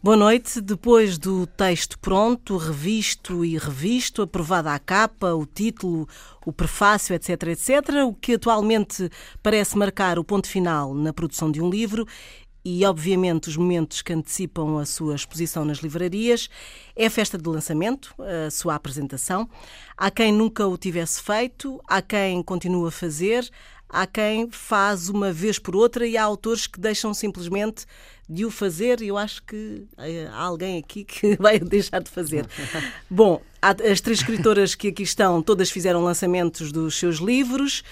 Boa noite. Depois do texto pronto, revisto e revisto, aprovada a capa, o título, o prefácio, etc., etc., o que atualmente parece marcar o ponto final na produção de um livro e, obviamente, os momentos que antecipam a sua exposição nas livrarias, é a festa de lançamento, a sua apresentação. Há quem nunca o tivesse feito, há quem continua a fazer, há quem faz uma vez por outra e há autores que deixam simplesmente de o fazer e eu acho que eh, há alguém aqui que vai deixar de fazer. Bom, as três escritoras que aqui estão, todas fizeram lançamentos dos seus livros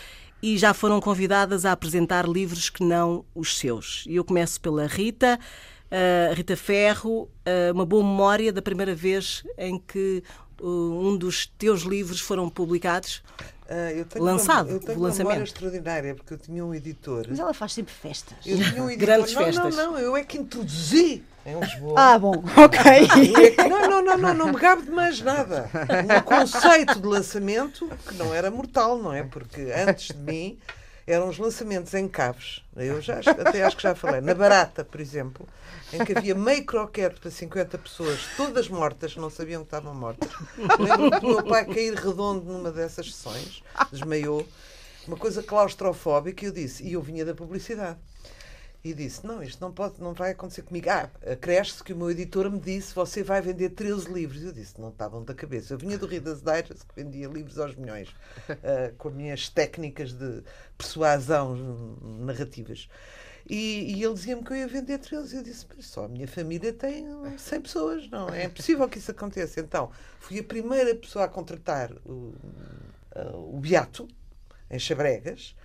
e já foram convidadas a apresentar livros que não os seus. E eu começo pela Rita. Uh, Rita Ferro, uh, uma boa memória da primeira vez em que um dos teus livros foram publicados? Uh, eu tenho lançado, uma, eu tenho o lançamento. memória extraordinária, porque eu tinha um editor. Mas ela faz sempre festas. Eu tinha um editor. Grandes não, festas. Não, não, eu é que introduzi em Lisboa. Ah, bom, ok. É não, não, não, não, não me gabe de mais nada. Um conceito de lançamento que não era mortal, não é? Porque antes de mim eram os lançamentos em caves. Eu já, até acho que já falei. Na Barata, por exemplo, em que havia meio croquete para 50 pessoas, todas mortas, não sabiam que estavam mortas. Lembro-me do meu pai cair redondo numa dessas sessões, desmaiou. Uma coisa claustrofóbica, e eu disse, e eu vinha da publicidade. E disse: Não, isto não, pode, não vai acontecer comigo. Ah, acresce que o meu editor me disse: Você vai vender 13 livros. Eu disse: Não estavam da cabeça. Eu vinha do Reader's Digest, que vendia livros aos milhões, uh, com as minhas técnicas de persuasão narrativas. E, e ele dizia-me que eu ia vender 13. Eu disse: Mas só a minha família tem 100 pessoas, não é impossível que isso aconteça. Então, fui a primeira pessoa a contratar o, uh, o Beato, em Chabregas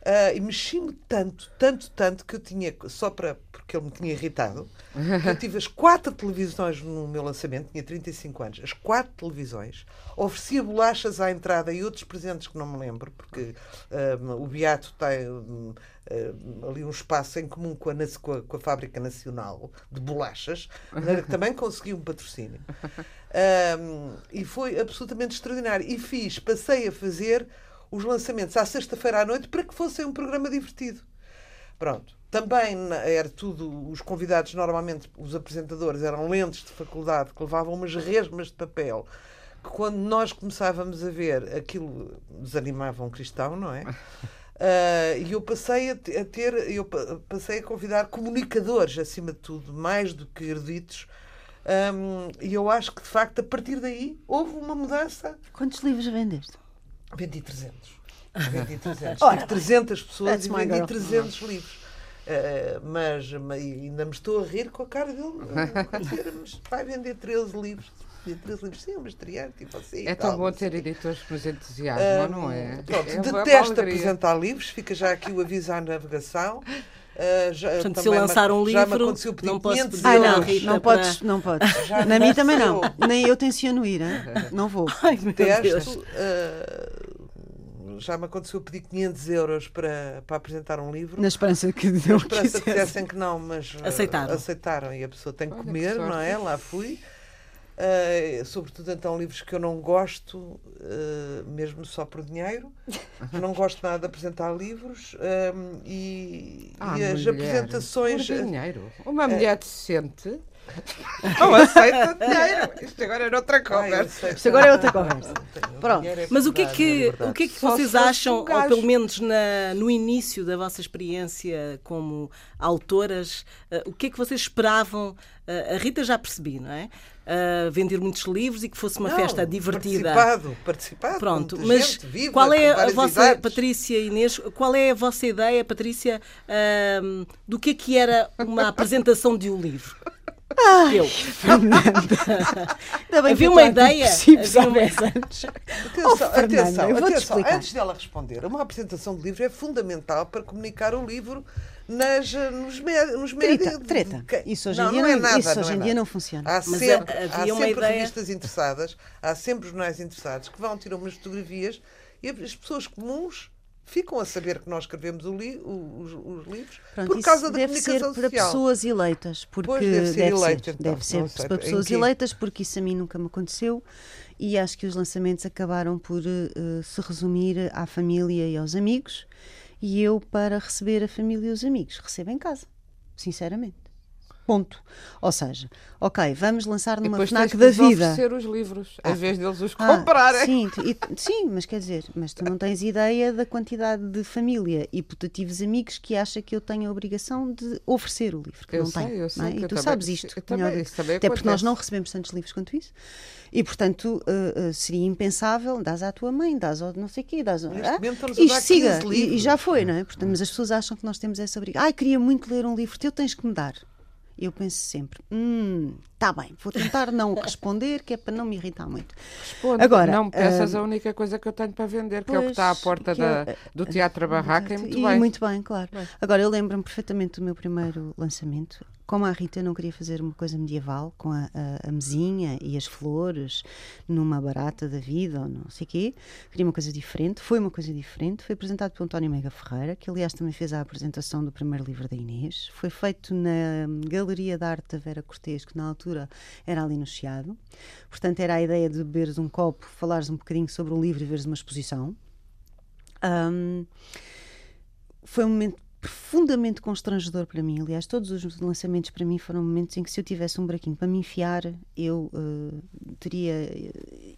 Uh, e mexi-me tanto, tanto, tanto que eu tinha, só para porque ele me tinha irritado, eu tive as quatro televisões no meu lançamento, tinha 35 anos, as quatro televisões, oferecia bolachas à entrada e outros presentes que não me lembro, porque uh, o Beato tem uh, ali um espaço em comum com a, com a, com a Fábrica Nacional de Bolachas, que também consegui um patrocínio. e foi absolutamente extraordinário. E fiz, passei a fazer os lançamentos à sexta-feira à noite para que fossem um programa divertido. Pronto. Também era tudo, os convidados, normalmente os apresentadores, eram lentes de faculdade que levavam umas resmas de papel que quando nós começávamos a ver aquilo desanimava um cristão, não é? Uh, e eu passei a, ter, eu passei a convidar comunicadores, acima de tudo, mais do que eruditos. Um, e eu acho que, de facto, a partir daí houve uma mudança. Quantos livros vendeste? Vendi 300. Vendi 300. Ora, Tive 300 pessoas e vendi girl. 300 livros. Uh, mas, mas, ainda me estou a rir com a cara dele. mas vai vender 13 livros. 13 livros, sim, mas estrear, tipo assim. É tão bom ter editores que nos entusiasmam, uh, não é? Pronto, é detesto apresentar livros, fica já aqui o aviso à navegação. Uh, já, Portanto, se eu lançar um livro, não posso pedir ah, não, Rita, não podes, para... não podes. Já Na mim também não. Nem eu tenciono ir, hein? não vou. Ai, meu Deus. Uh, já me aconteceu pedir 500 euros para, para apresentar um livro. Na esperança que deu Na esperança que dissessem que não, mas aceitaram. aceitaram e a pessoa tem que Olha comer, que não é? Lá fui. Uh, sobretudo então livros que eu não gosto, uh, mesmo só por dinheiro. não gosto nada de apresentar livros uh, e, ah, e as apresentações. Por dinheiro. Uma mulher decente não aceita dinheiro. Isto agora é outra conversa. Isto agora é outra conversa. Pronto. Mas o que é que, o que, é que vocês acham, ou pelo menos na, no início da vossa experiência como autoras, uh, o que é que vocês esperavam? Uh, a Rita já percebi, não é? Uh, vender muitos livros e que fosse uma não, festa divertida. Participado, participado. Pronto, mas viva, qual é a vossa, idades. Patrícia Inês, qual é a vossa ideia, Patrícia, uh, do que é que era uma apresentação de um livro? Eu. Ainda bem que Havia eu uma ideia. Havia uma- há 10 anos. Atenção, Oh, Fernanda, atenção, eu atenção. Antes dela responder, uma apresentação de livro é fundamental para comunicar o livro nas, eh, nos, me- nos médios. Treta, treta. Isso hoje em dia não é nada. isso hoje é em dia não funciona. Há Mas sempre, havia há sempre ideia- revistas interessadas, há sempre jornais interessados que vão tirar umas fotografias e as pessoas comuns ficam a saber que nós escrevemos li- os, os livros Pronto, por causa da deve ser comunicação para social. pessoas eleitas, porque Pois, deve ser eleito, ser, então, deve ser sei, para pessoas quê? eleitas, porque isso a mim nunca me aconteceu e acho que os lançamentos acabaram por eh, se resumir à família e aos amigos e eu para receber a família e os amigos recebo em casa, sinceramente. Ponto. Ou seja, ok, vamos lançar numa FNAC da vida. oferecer os livros, em vez deles os Ah, comprarem. sim, e- sim, mas quer dizer, mas tu não tens ideia da quantidade de família e putativos amigos que acha que eu tenho a obrigação de oferecer o livro, que Eu não sei, tenho. eu sei, é? E tu também- sabes isto. também, isso até porque nós não recebemos tantos livros quanto isso. E, portanto, eh, eh, seria impensável, dás à tua mãe, dás ao não sei o quê, dás ao... Ah, isto siga, 15 e, e já foi, não é? Portanto, mas as pessoas acham que nós temos essa obrigação. Ai, queria muito ler um livro, teu tens que me dar. Eu penso sempre, hum, tá bem, vou tentar não responder, que é para não me irritar muito. Responde. Agora, não me peças ah, a única coisa que eu tenho para vender, que é o que está à porta da- é- do Teatro Barraca, e muito e bem. muito bem, claro. Agora, eu lembro-me perfeitamente do meu primeiro lançamento. Como a Rita, eu não queria fazer uma coisa medieval com a, a- a mesinha e as flores numa barata da vida ou não sei o quê. Queria uma coisa diferente. Foi uma coisa diferente. Foi apresentado pelo António Mega Ferreira, que aliás também fez a apresentação do primeiro livro da Inês. Foi feito na Galeria de Arte da Vera Cortês, que na altura era ali no Chiado. Portanto, era a ideia de beberes um copo, falares um bocadinho sobre um livro e veres uma exposição. Ahm, foi um momento profundamente constrangedor para mim. Aliás, todos os lançamentos para mim foram momentos em que, se eu tivesse um buraquinho para me enfiar, eu eh, teria eh,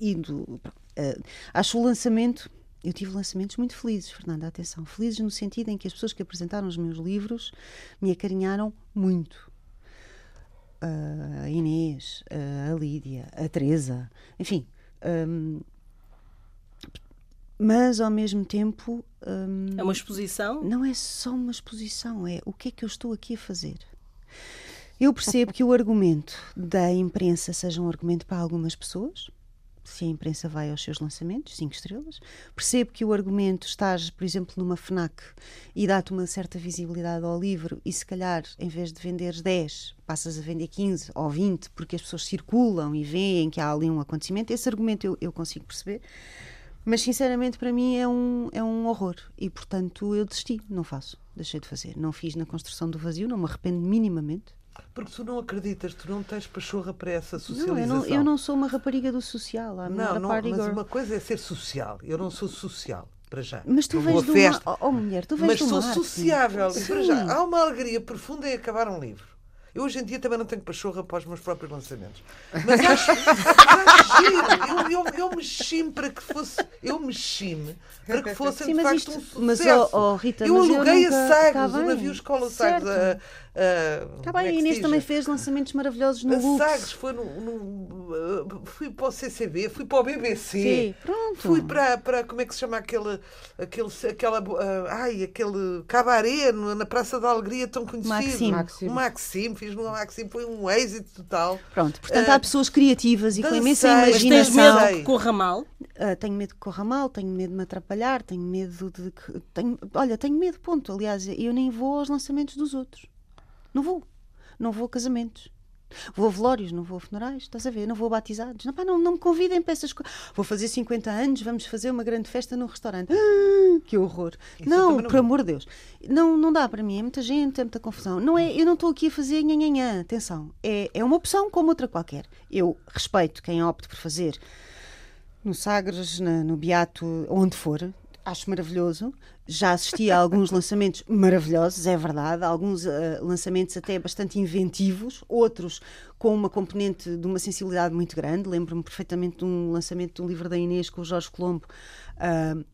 ido. eh, acho o lançamento. Eu tive lançamentos muito felizes, Fernanda, atenção. Felizes no sentido em que as pessoas que apresentaram os meus livros me acarinharam muito. A Inês, a Lídia, a Teresa, enfim. hum, mas ao mesmo tempo. hum, É uma exposição. não é só uma exposição, é o que é que eu estou aqui a fazer. Eu percebo que o argumento da imprensa seja um argumento para algumas pessoas, se a imprensa vai aos seus lançamentos, cinco estrelas. Percebo que o argumento estás, por exemplo, numa FNAC e dá-te uma certa visibilidade ao livro e se calhar, em vez de venderes 10, passas a vender 15 ou 20, porque as pessoas circulam e veem que há ali um acontecimento. Esse argumento eu, eu consigo perceber. Mas sinceramente para mim é um, é um horror e portanto eu desisti, não faço, deixei de fazer. Não fiz na construção do vazio, não me arrependo minimamente. Porque tu não acreditas, tu não tens pachorra para essa Não, socialização. eu não, eu não sou uma rapariga do social, I'm Não, não, mas girl. uma coisa é ser social. Eu não sou social, para já. Mas tu Não vês do festa, mar, oh, oh, mulher, tu vês mas sou mar, sociável. sim. Para já, há uma alegria profunda em acabar um livro. Eu hoje em dia também não tenho pachorra para os meus próprios lançamentos. Mas acho, acho giro. Eu, eu, eu mexi-me para que fosse. Eu mexi-me para que fossem Sim, de mas facto isto- um sucesso. mas, oh, oh, Rita, eu eu aluguei nunca- a Sagres, tá o bem, navio Escola. Sagres. A, a, Está como é bem, a Inês também fez lançamentos maravilhosos no A Lux. Sagres foi no, no- uh, fui para o CCB, fui para o BBC. Sim, pronto. Fui para, para como é que se chama aquele, aquele aquela uh, ai, aquele cabaré na Praça da Alegria tão conhecido. Maxime. Maxime. O Maxime, fiz no Maxime, foi um êxito total. Pronto, portanto Ah, há pessoas criativas e com imensa dancei, Mas tens imaginação. medo que corra mal? Ah, tenho medo que corra mal, tenho medo de me atrapalhar, tenho medo de que. Tenho, olha, tenho medo, ponto. Aliás, eu nem vou aos lançamentos dos outros. Não vou. Não vou a casamentos. Vou a velórios, não vou a funerais, estás a ver? Não vou a batizados. Não, pá, não, não me convidem para essas coisas. Vou fazer 50 anos, vamos fazer uma grande festa num restaurante. Ah, que horror. Isso não, por amor de Deus. Não, não dá para mim. É muita gente, é muita confusão. Não é, eu não estou aqui a fazer nhanhanhã. Atenção. É, é uma opção como outra qualquer. Eu respeito quem opte por fazer no Sagres, na- no Beato, onde for. Acho maravilhoso. Já assisti a alguns lançamentos maravilhosos, é verdade. Alguns eh, lançamentos até bastante inventivos, outros com uma componente de uma sensibilidade muito grande. Lembro-me perfeitamente de um lançamento de um livro da Inês com o Jorge Colombo,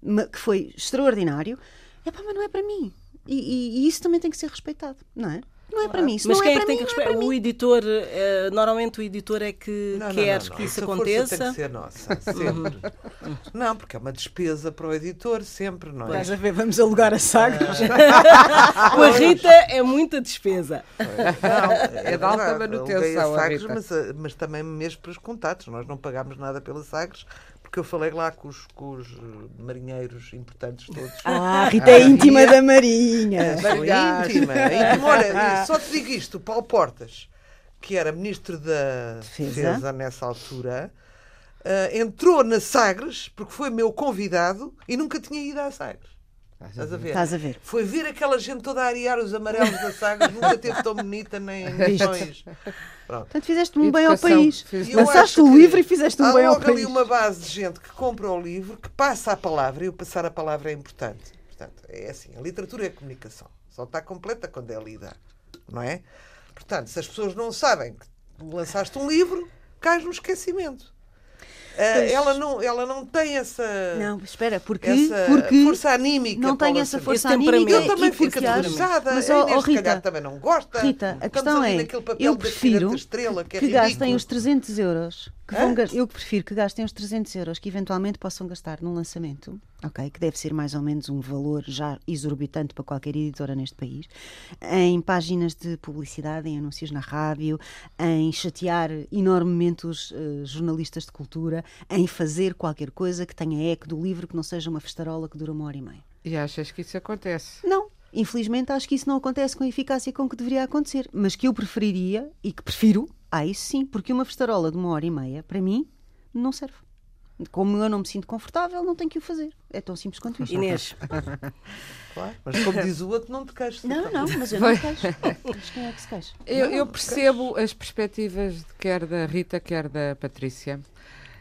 ma- que foi extraordinário. Epá, mas não é para mim. E, e- e isso também tem que ser respeitado, não é? Não é para mim. Isso Mas não quem é é que tem que é respeitar? O editor, eh, normalmente o editor é que Não, quer não, não. que isso Essa força tem aconteça. que ser nossa, sempre. não, porque é uma despesa para o editor, sempre, não é? Estás a ver? Vamos alugar a Sagres. Com a Rita é muita despesa. Não, É de alta manutenção, a a Sagres, Rita. mas, a- mas também mesmo para os contatos. Nós não pagámos nada pela Sagres, porque eu falei lá com os, com os eh, marinheiros importantes todos. Ah, a Rita é íntima da Marinha. Sou Marinhas. íntima, íntima. Olha, só te digo isto: o Paulo Portas, que era ministro da Defesa. Defesa, nessa altura, eh, entrou na Sagres, porque foi meu convidado e nunca tinha ido à Sagres. Estás a ver? Estás a ver? Foi ver aquela gente toda a arear os amarelos da Sagres, nunca teve tão bonita nem. Pronto. Portanto, fizeste um bem ao país. Lançaste o livro e fizeste um há bem ao logo ali país. uma base de gente que compra o livro, que passa a palavra, e o passar a palavra é importante. Portanto, é assim, a literatura é comunicação. Só está completa quando é lida, não é? Portanto, se as pessoas não sabem que lançaste um livro, cais no esquecimento. Pois. ela, não, ela não tem essa, Não, espera, porque, essa porque força anímica. não tem essa força anímica. Eu também fico aterrorizada. Mas, ó, Inês, Rita, também não gosta. Rita, a Estamos questão ali é, naquele papel eu da prefiro filha da estrela, que, é que gastem os 300 euros. Vão eu prefiro que gastem os 300 euros que eventualmente possam gastar num lançamento, ok? Que deve ser mais ou menos um valor já exorbitante para qualquer editora neste país, em páginas de publicidade, em anúncios na rádio, em chatear enormemente os eh, jornalistas de cultura, em fazer qualquer coisa que tenha eco do livro, que não seja uma festarola que dura uma hora e meia. E achas que isso acontece? Não. Infelizmente, acho que isso não acontece com a eficácia com que deveria acontecer. Mas que eu preferiria, e que prefiro, ah, isso sim, porque uma festarola de uma hora e meia, para mim, não serve. Como eu não me sinto confortável, não tenho que o fazer. É tão simples quanto isto. Inês, Claro, mas como diz o outro, não te queixes. Não, não, mas eu não me queixo. Mas quem é que se queixa? Eu, eu percebo as perspectivas de quer da Rita, quer da Patrícia.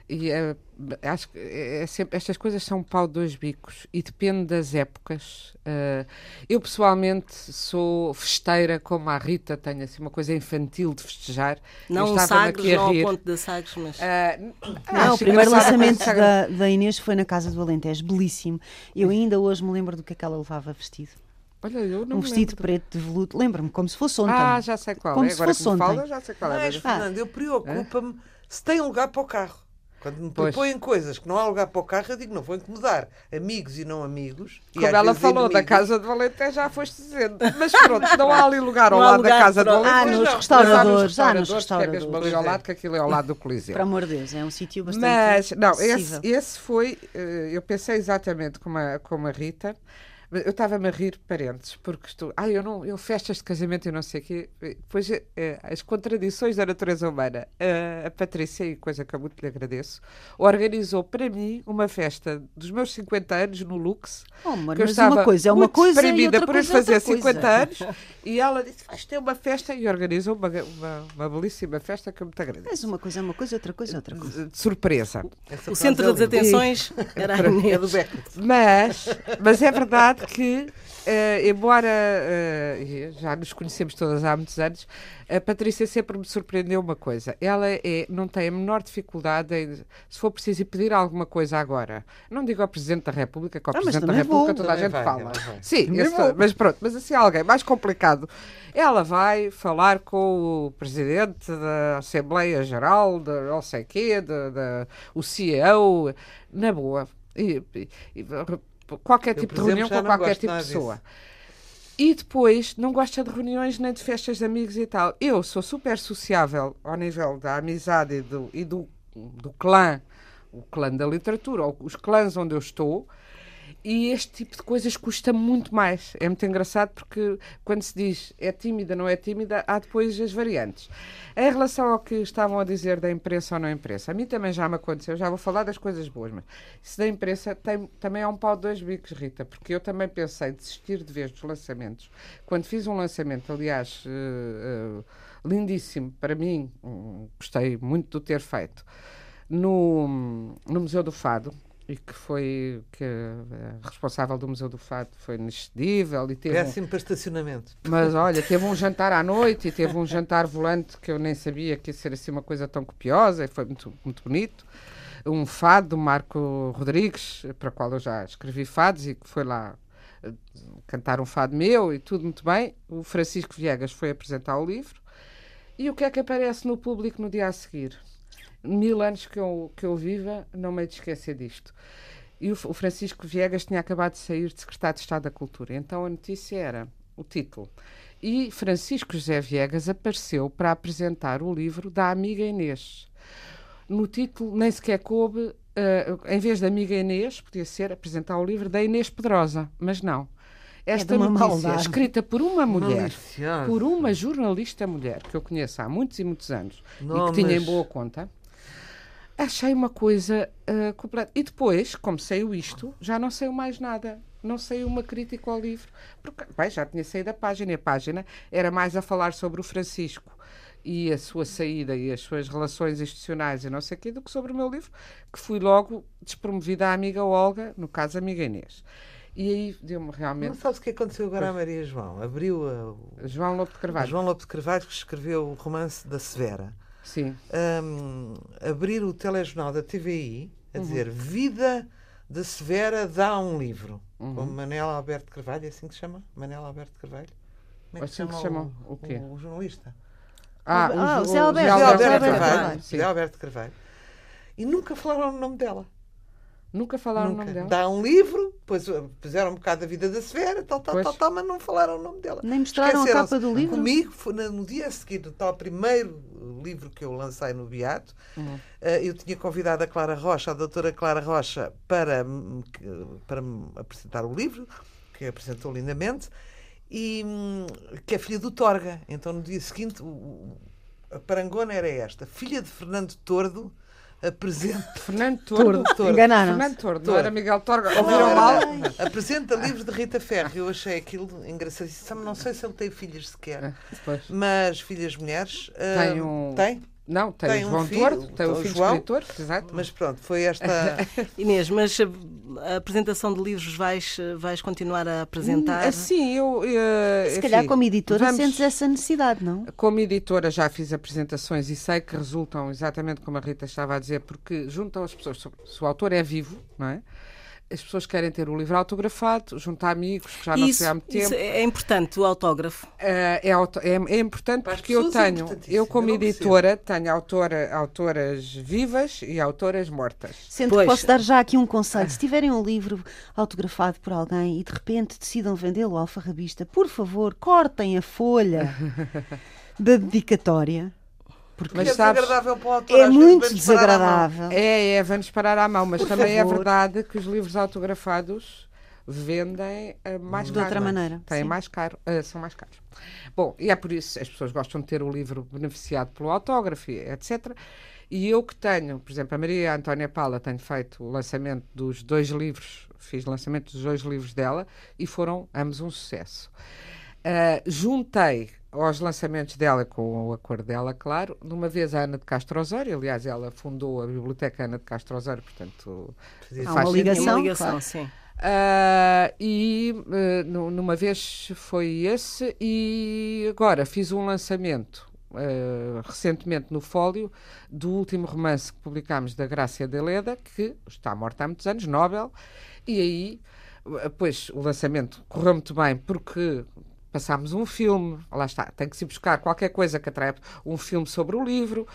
E eh, acho que é sempre, estas coisas são um pau de dois bicos e depende das épocas. Eh, eu pessoalmente sou festeira, como a Rita, tenho assim uma coisa infantil de festejar. Não estava-me Sagres, aqui a não ao ponto de Sagres, mas. Ah, Não, o primeiro lançamento da, da Inês foi na Casa do Alentejo, belíssimo. Eu ainda hoje me lembro do que é que ela levava vestido. Olha, eu não um vestido lembro. preto de veludo. Lembro-me, como se fosse ontem. Ah, já sei qual Como é. se Agora que fosse me fala, ontem. já sei qual é. Mas, mas- Fernando, eu preocupa-me se tem lugar para o carro. Quando me Pois. propõem coisas que não há lugar para o carro, eu digo, não vou incomodar amigos e não amigos. e Como ela falou da inimigos. casa de Valente, já foste dizendo. Mas pronto, não há ali lugar ao Não há lado da lugar casa de para- Valente. Ah, Pois nos restauradores, há ah, nos que é mesmo restauradores. ali ao lado, que aquilo é ao lado do Coliseu. Por amor de Deus, é um sítio bastante. Mas, não, esse, esse foi, eh, eu pensei exatamente como a, como a Rita, eu estava-me a rir parentes, porque estou, ah, eu não, eu festas de casamento e não sei o quê, depois eh, as contradições da natureza humana, a Patrícia, e coisa que eu muito lhe agradeço, organizou para mim uma festa dos meus 50 anos no Lux, Oh, amor, que eu mas estava uma coisa é uma muito coisa espremida outra por coisa é fazer coisa. 50 anos, e ela disse, vais ter uma festa, e organizou uma, uma, uma belíssima festa que eu muito agradeço. Mas uma coisa é uma coisa, outra coisa é outra coisa. De surpresa. O frase centro é das linda. atenções era a É do Beckett. Mas, mas é verdade que, eh, embora eh, já nos conhecemos todas há muitos anos, a Patrícia sempre me surpreendeu uma coisa. Ela é, não tem a menor dificuldade em, se for preciso ir pedir alguma coisa agora. Não digo ao Presidente da República, que ao Ah, Presidente da também vou. República toda a gente vai, fala. Sim, vou. mas pronto, mas assim alguém mais complicado. Ela vai falar com o Presidente da Assembleia Geral, de não sei quê, de, de- o CEO, na boa. E- e- e- qualquer Eu, tipo por de reunião com qualquer tipo de nada disso. pessoa. E depois não gosta de reuniões nem de festas de amigos e tal. Eu sou super sociável ao nível da amizade e do, e do, do clã, o clã da literatura, ou os clãs onde eu estou. E este tipo de coisas custa muito mais. É muito engraçado porque quando se diz é tímida, não é tímida, há depois as variantes. Em relação ao que estavam a dizer da imprensa ou não imprensa, a mim também já me aconteceu, já vou falar das coisas boas, mas isso da imprensa tem, também é um pau de dois bicos, Rita, porque eu também pensei desistir de vez dos lançamentos. Quando fiz um lançamento, aliás, eh, eh, lindíssimo para mim, hum, gostei muito de ter feito, no, no Museu do Fado, e que foi que a responsável do Museu do Fado foi inexcedível e teve um- Péssimo para estacionamento. mas olha, teve um jantar à noite e teve um jantar volante que eu nem sabia que ia ser assim uma coisa tão copiosa e foi muito, muito bonito. Um fado do Marco Rodrigues, para o qual eu já escrevi fados e que foi lá eh, cantar um fado meu e tudo muito bem. O Francisco Viegas foi apresentar o livro. E o que é que aparece no público no dia a seguir? Mil anos que eu, que eu viva, não me hei de esquecer disto. E o, o Francisco Viegas tinha acabado de sair de secretário de Estado da Cultura. Então a notícia era o título. E Francisco José Viegas apareceu para apresentar o livro da amiga Inês. No título nem sequer coube, uh, em vez da amiga Inês, podia ser apresentar o livro da Inês Pedrosa, mas não. Esta É notícia, maldade. escrita por uma mulher, Maliciosa. por uma jornalista mulher que eu conheço há muitos e muitos anos e Não, que tinha em boa conta, achei uma coisa uh, completa. E depois, como saiu isto, já não saiu mais nada. Não saiu uma crítica ao livro. Porque, bem, já tinha saído a página e a página era mais a falar sobre o Francisco e a sua saída e as suas relações institucionais e não sei o quê, do que sobre o meu livro, que fui logo despromovida à amiga Olga, no caso, a amiga Inês. E aí deu-me Não realmente. sabes o que aconteceu agora à Maria João? Abriu a, João a Carvalho. João Lopes de Carvalho, que escreveu o romance da Severa. Sim. Hum, abrir o telejornal da TVI a Uhum. dizer Vida de Severa dá um livro. Uhum. Com Manela Alberto Carvalho, é assim que se chama? Manela Alberto Carvalho? Como é que Assim que se chama o quê? O, o jornalista. Ah, Ah, o Jo- Zé Alberto. José Alberto Alberto Carvalho. Carvalho. José Alberto Carvalho. E nunca falaram o nome dela. Nunca falaram nunca. o nome dela. Dá um livro, depois uh, puseram um bocado da vida da Severa, tal, tal, Pois. tal, tal, mas não falaram o nome dela. Nem mostraram a capa do livro? Comigo, foi na- no dia a seguir do tal primeiro livro que eu lancei no Beato, Uhum. eh, eu tinha convidado a Clara Rocha, a doutora Clara Rocha, para, me- que- para me apresentar o livro, que apresentou lindamente, e hum, que é filha do Torga. Então no dia seguinte, a parangona era esta: filha de Fernando Tordo apresenta. Fernando Tordo. Tordo. Enganaram-se. Fernando Tordo, não Tordo. era Miguel Torga. Não, Ouviram mal? Apresenta livros de Rita Ferro. Eu achei aquilo engraçadíssimo. Não sei se ele tem filhas sequer. Depois. Mas filhas mulheres. Tem ah, um- Tem? Não, tem, Tem o um João filho, Tordo, tem o filho João, escritor, exato. Mas pronto, foi esta. Inês, mas a, a apresentação de livros vais, vais continuar a apresentar? Assim, eu. eh, Se calhar, enfim, como editora, vamos- sentes essa necessidade, não? Como editora já fiz apresentações e sei que resultam exatamente como a Rita estava a dizer, porque juntam as pessoas. Se o autor é vivo, não é? As pessoas querem ter o livro autografado, juntar amigos, que já não se isso, vê há muito isso tempo. é importante, o autógrafo. Eh, é, auto- é, é importante Para porque eu é tenho, eu como eu editora, tenho autora, autoras vivas e autoras mortas. Sendo Pois. que posso dar já aqui um conselho. Se tiverem um livro autografado por alguém e de repente decidam vendê-lo ao alfarrabista, por favor, cortem a folha da dedicatória. Porque Mas é sabes- desagradável para o autor. é muito desagradável. É, é, vamos parar à mão, mas Por também é favor. verdade que os livros autografados vendem eh, mais De caro. outra maneira, Têm sim. mais caro, eh, são mais caros. Bom, e é por isso que as pessoas gostam de ter o livro beneficiado pelo autógrafo, etc. E eu que tenho, por exemplo, a Maria Antónia Paula, tenho feito o lançamento dos dois livros, fiz o lançamento dos dois livros dela e foram ambos um sucesso. Uh, juntei aos lançamentos dela, com o acordo dela, claro, de uma vez a Ana de Castro Osório, aliás, ela fundou a Biblioteca Ana de Castro Osório, portanto Há faz uma ligação. Uma ligação, claro. sim. Ah, e uh, nu- numa vez foi esse, e agora fiz um lançamento uh, recentemente no Fólio do último romance que publicámos da Grácia de Leda, que está morta há muitos anos, Nobel, e aí, uh, pois, o lançamento correu muito bem porque passámos um filme, lá está, tem que se buscar qualquer coisa que atrai um filme sobre o livro,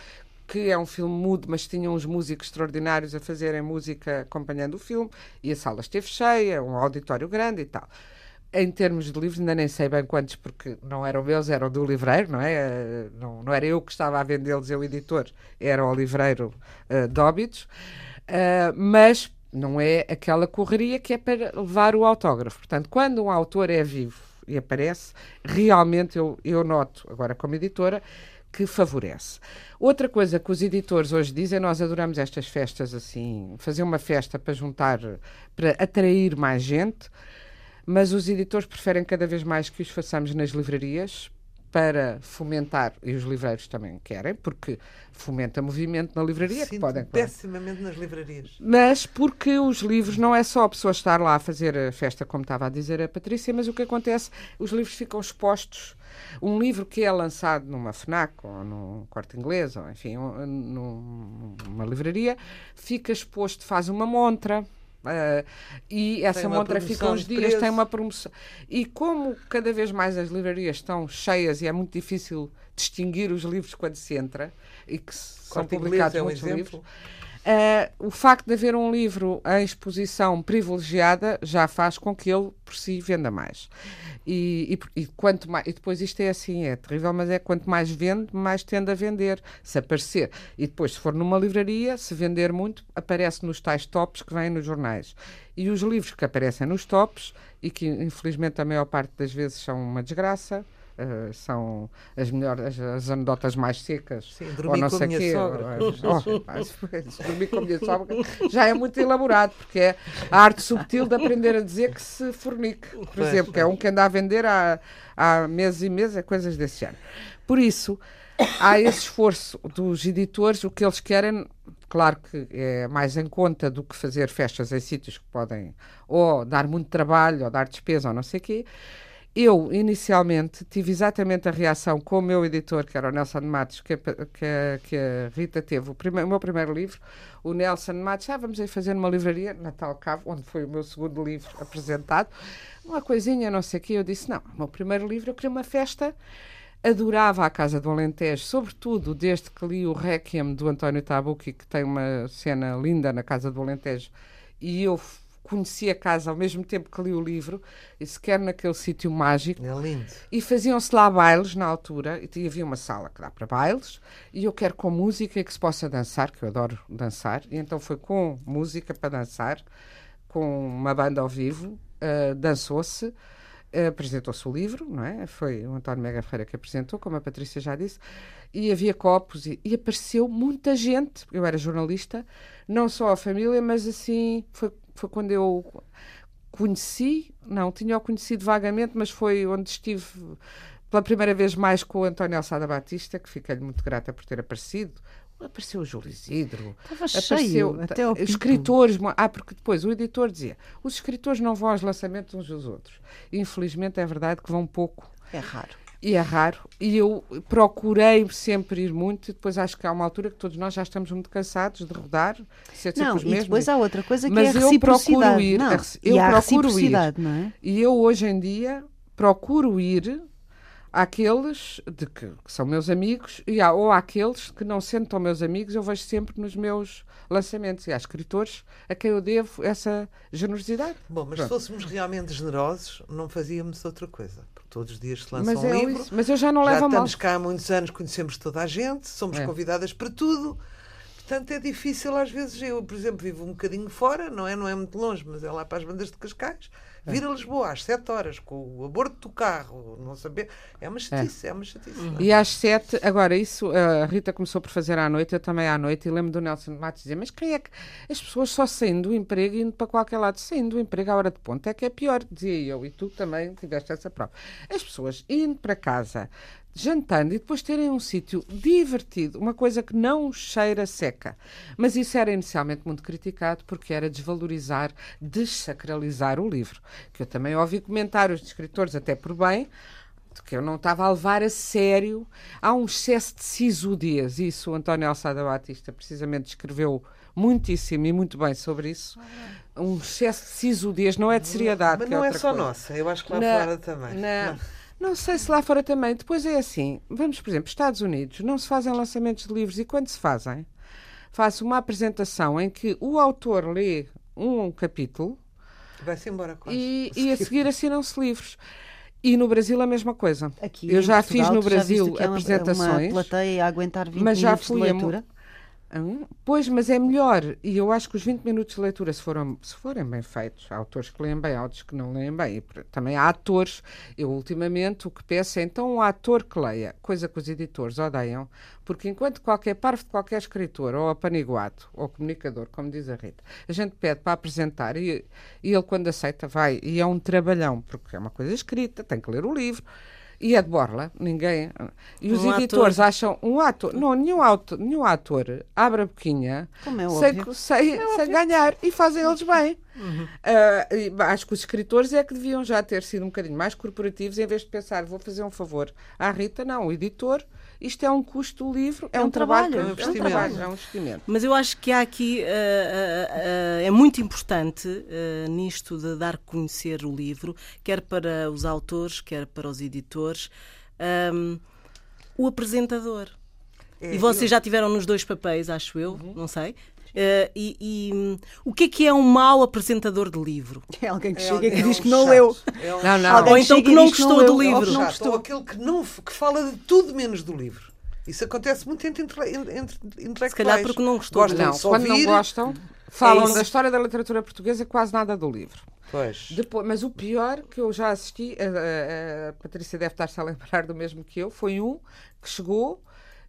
que é um filme mudo, mas tinha uns músicos extraordinários a fazerem música acompanhando o filme, e a sala esteve cheia, um auditório grande e tal. Em termos de livros, ainda nem sei bem quantos, porque não eram meus, eram do livreiro, não é? Eh, Não, não era eu que estava a vendê-los, eu, editor, era o livreiro uh, de Óbidos. Uh, mas não é aquela correria que é para levar o autógrafo. Portanto, quando um autor é vivo e aparece, realmente eu, eu noto, agora como editora, que favorece. Outra coisa que os editores hoje dizem, nós adoramos estas festas assim, fazer uma festa para juntar, para atrair mais gente, mas os editores preferem cada vez mais que os façamos nas livrarias para fomentar, e os livreiros também querem, porque fomenta movimento na livraria, que Sinto podem... pessimamente nas livrarias. Mas porque os livros não é só a pessoa estar lá a fazer a festa, como estava a dizer a Patrícia, mas o que acontece, os livros ficam expostos. Um livro que é lançado numa FNAC ou num corte inglês, ou enfim, um- num- numa livraria, fica exposto, faz uma montra. Uh, e essa montra fica uns dias, tem uma promoção. E como cada vez mais as livrarias estão cheias e é muito difícil distinguir os livros quando se entra, e que são Corte publicados é um muitos exemplo. livros, Uh, o facto de haver um livro em exposição privilegiada já faz com que ele por si venda mais. E, e- e quanto mais, e depois isto é assim, é terrível, mas é quanto mais vende, mais tende a vender, se aparecer. E depois, se for numa livraria, se vender muito, aparece nos tais tops que vêm nos jornais. E os livros que aparecem nos tops, e que infelizmente a maior parte das vezes são uma desgraça, uh, são as melhores, as, as anedotas mais secas. Sim, ou dormi não com a sei minha quê. sogra. Oh, dormir com a minha sogra já é muito elaborado, porque é a arte subtil de aprender a dizer que se fornique, por Pois, exemplo, que é um que anda a vender há, há meses e meses, é coisas desse género. Por isso, há esse esforço dos editores, o que eles querem, claro que é mais em conta do que fazer festas em sítios que podem ou dar muito trabalho, ou dar despesa, ou não sei o quê. Eu, inicialmente, tive exatamente a reação com o meu editor, que era o Nelson Matos, que, que, que a Rita teve. O, prime- o meu primeiro livro, o Nelson Matos, ah, vamos aí fazer numa livraria, Natal Cavo, onde foi o meu segundo livro apresentado. Uma coisinha, não sei o quê. Eu disse, não, o meu primeiro livro, eu queria uma festa. Adorava a Casa do Alentejo, sobretudo desde que li o Requiem do António Tabucchi, que tem uma cena linda na Casa do Alentejo, e eu conheci a casa ao mesmo tempo que li o livro, e sequer naquele sítio mágico. É lindo. E faziam-se lá bailes na altura, e havia uma sala que dá para bailes, e eu quero com música que se possa dançar, que eu adoro dançar, e então foi com música para dançar, com uma banda ao vivo, ah, dançou-se, ah, apresentou-se o livro, não é? Foi o António Mega Ferreira que apresentou, como a Patrícia já disse, e havia copos, e, e apareceu muita gente, eu era jornalista, não só a família, mas assim, foi, foi quando eu conheci, não, tinha-o conhecido vagamente, mas foi onde estive pela primeira vez mais com o António Alçada Batista, que fiquei-lhe muito grata por ter aparecido. Apareceu o Júlio Isidro. Estava Apareceu cheio, até ao pico. escritores. Ah, porque depois o editor dizia: os escritores não vão aos lançamentos uns dos outros. Infelizmente é verdade que vão pouco. É raro. E é raro. E eu procurei sempre ir muito. E depois acho que há uma altura que todos nós já estamos muito cansados de rodar, ser sempre Não, e mesmos. depois há outra coisa que Mas é a eu reciprocidade. procuro ir, não, eu e procuro ir. não é? E eu hoje em dia procuro ir àqueles de que, que são meus amigos e há, ou àqueles que não sendo tão meus amigos, eu vejo sempre nos meus lançamentos. E há escritores a quem eu devo essa generosidade. Bom, mas Pronto. se fôssemos realmente generosos, não fazíamos outra coisa. Porque todos os dias se lança Mas, um é livro. isso. Mas eu já não já levo a mal. estamos cá há muitos anos, conhecemos toda a gente, somos É. convidadas para tudo. Portanto, é difícil às vezes. Eu, por exemplo, vivo um bocadinho fora, não é, não é muito longe, mas é lá para as bandas de Cascais. É. Vir a Lisboa às 7 horas com o aborto do carro, não saber. É uma chatice, é, uma chatice. não é? E às sete, agora isso, a Rita começou por fazer à noite, eu também à noite, e lembro do Nelson Matos dizer, mas quem é que. As pessoas só saindo do emprego e indo para qualquer lado, saindo do emprego à hora de ponto, é que é pior, dizia eu, e tu também tiveste essa prova. As pessoas indo para casa, jantando e depois terem um sítio divertido, uma coisa que não cheira seca. Mas isso era inicialmente muito criticado porque era desvalorizar, desacralizar o livro. Que eu também ouvi comentários de escritores, até por bem, de que eu não estava a levar a sério. Há um excesso de sisudez. Isso o António Alçada Batista precisamente escreveu muitíssimo e muito bem sobre isso. Um excesso de sisudez, não é de seriedade. Mas que não é outra só coisa. nossa, eu acho que lá Na- fora também. na- não sei se lá fora também. Depois é assim. Vamos, por exemplo, Estados Unidos, não se fazem lançamentos de livros e quando se fazem, faço uma apresentação em que o autor lê um capítulo Vai-se embora quase. e, e a seguir assinam-se livros. E no Brasil a mesma coisa. Aqui Eu já Portugal, fiz no já Brasil que é uma- apresentações. Uma plateia a aguentar 20 Mas já minutos fui de leitura. Hum, Pois, mas é melhor. E eu acho que os 20 minutos de leitura, se, foram, se forem bem feitos, há autores que leem bem, há outros que não leem bem. E também há atores. Eu, ultimamente, o que peço é então um ator que leia, coisa que os editores odeiam, porque enquanto qualquer parvo de qualquer escritor, ou apaniguado, ou comunicador, como diz a Rita, a gente pede para apresentar e, e ele, quando aceita, vai. E é um trabalhão, porque é uma coisa escrita, tem que ler o livro. E é de borla, ninguém. E os Um editores ator. acham um ator, não, nenhum, autor, nenhum ator abre a boquinha Como é sem, óbvio. sem, sem ganhar e fazem eles bem. Ah, e acho que os escritores é que deviam já ter sido um bocadinho mais corporativos, em vez de pensar, vou fazer um favor à Rita, não, o editor, isto é um custo do livro, é, É um um, trabalho, trabalho, é um é um investimento. trabalho, é um investimento. Mas eu acho que há aqui. ah, ah, ah, é muito importante nisto de dar a conhecer o livro, quer para os autores, quer para os editores, ahm, o apresentador. É, e vocês já tiveram nos dois papéis, acho eu, não sei. Ah, e e, hum, o que é que é um mau apresentador de livro? É alguém que É chega alguém- e que é diz um que não leu. é um Não, não. Ou então que não gostou do livro. não chato, gostou. ou aquele que, não, que fala de tudo menos do livro. Isso acontece muito entre, entre, entre intelectuais. Se calhar porque não gostou do Gostam Não, quando não gostam, falam isso. da história da literatura portuguesa quase nada do livro. Pois. Depois, mas o pior que eu já assisti, a, a- a Patrícia deve estar-se a lembrar do mesmo que eu, foi um que chegou